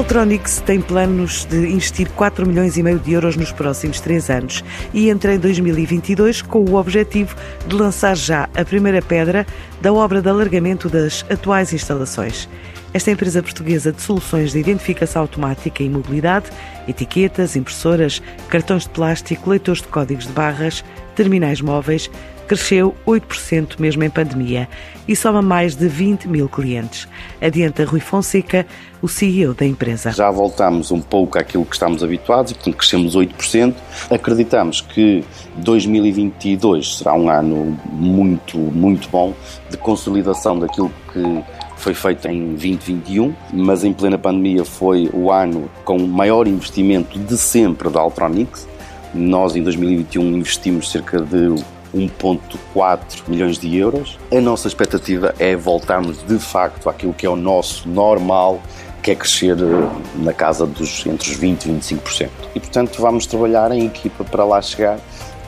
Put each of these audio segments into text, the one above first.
A Altronix tem planos de investir 4 milhões e meio de euros nos próximos três anos e entra em 2022 com o objetivo de lançar já a primeira pedra da obra de alargamento das atuais instalações. Esta empresa portuguesa de soluções de identificação automática e mobilidade, etiquetas, impressoras, cartões de plástico, leitores de códigos de barras, terminais móveis, cresceu 8% mesmo em pandemia e soma mais de 20 mil clientes. Adianta Rui Fonseca, o CEO da empresa. Já voltamos um pouco àquilo que estamos habituados e, portanto, crescemos 8%. Acreditamos que 2022 será um ano muito, muito bom de consolidação daquilo que foi feito em 2021, mas em plena pandemia foi o ano com o maior investimento de sempre da Altronix. Nós, em 2021, investimos cerca de 1,4 milhões de euros. A nossa expectativa é voltarmos de facto àquilo que é o nosso normal, que é crescer eh, na casa dos entre os 20% e 25%. E portanto vamos trabalhar em equipa para lá chegar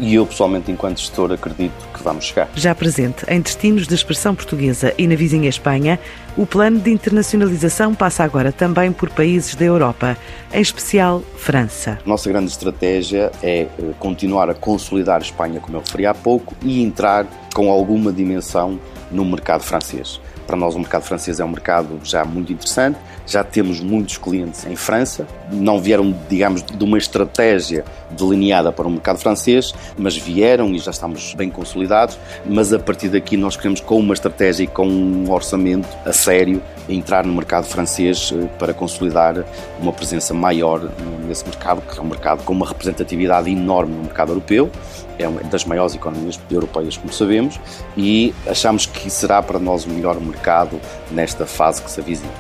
e eu pessoalmente enquanto gestor acredito que vamos chegar. Já presente em destinos de expressão portuguesa e na vizinha Espanha, o plano de internacionalização passa agora também por países da Europa, em especial França. Nossa grande estratégia é eh, continuar a consolidar a Espanha, como eu referi há pouco, e entrar com alguma dimensão no mercado francês. Para nós, o mercado francês é um mercado já muito interessante, já temos muitos clientes em França, não vieram, digamos, de uma estratégia delineada para o mercado francês, mas vieram e já estamos bem consolidados. Mas a partir daqui, nós queremos, com uma estratégia e com um orçamento a sério, entrar no mercado francês eh, para consolidar uma presença maior nesse mercado, que é um mercado com uma representatividade enorme no mercado europeu. É uma das maiores economias europeias, como sabemos, e achamos que será para nós o melhor mercado nesta fase que se avizinha.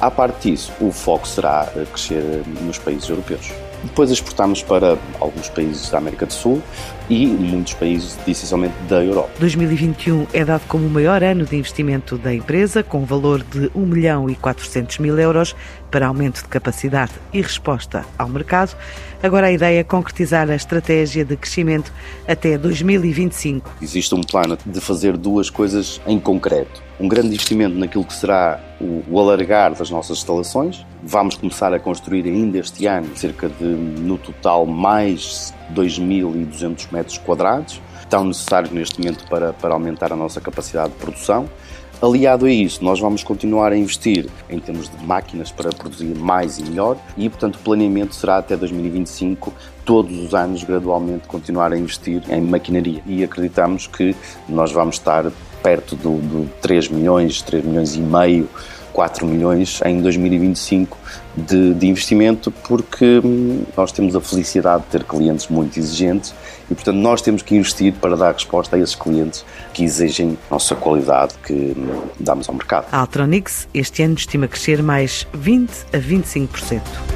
À parte disso, o foco será crescer nos países europeus. Depois exportamos para alguns países da América do Sul e muitos países, essencialmente, da Europa. 2021 é dado como o maior ano de investimento da empresa, com valor de 1 milhão e 400 mil euros para aumento de capacidade e resposta ao mercado. Agora a ideia é concretizar a estratégia de crescimento até 2025. Existe um plano de fazer duas coisas em concreto. Um grande investimento naquilo que será o, o alargar das nossas instalações. Vamos começar a construir ainda este ano cerca de, no total, mais 2.200 metros quadrados, tão necessários neste momento para, para aumentar a nossa capacidade de produção. Aliado a isso, nós vamos continuar a investir em termos de máquinas para produzir mais e melhor e, portanto, o planeamento será até 2025, todos os anos, gradualmente, continuar a investir em maquinaria. E acreditamos que nós vamos estar perto do, do 3 milhões, 3 milhões e meio 4 milhões em 2025 de, de, investimento, porque hum, nós temos a felicidade de ter clientes muito exigentes e, portanto, nós temos que investir para dar resposta a esses clientes que exigem nossa qualidade que hum, damos ao mercado. A Altronix este ano estima crescer mais 20 a 25%.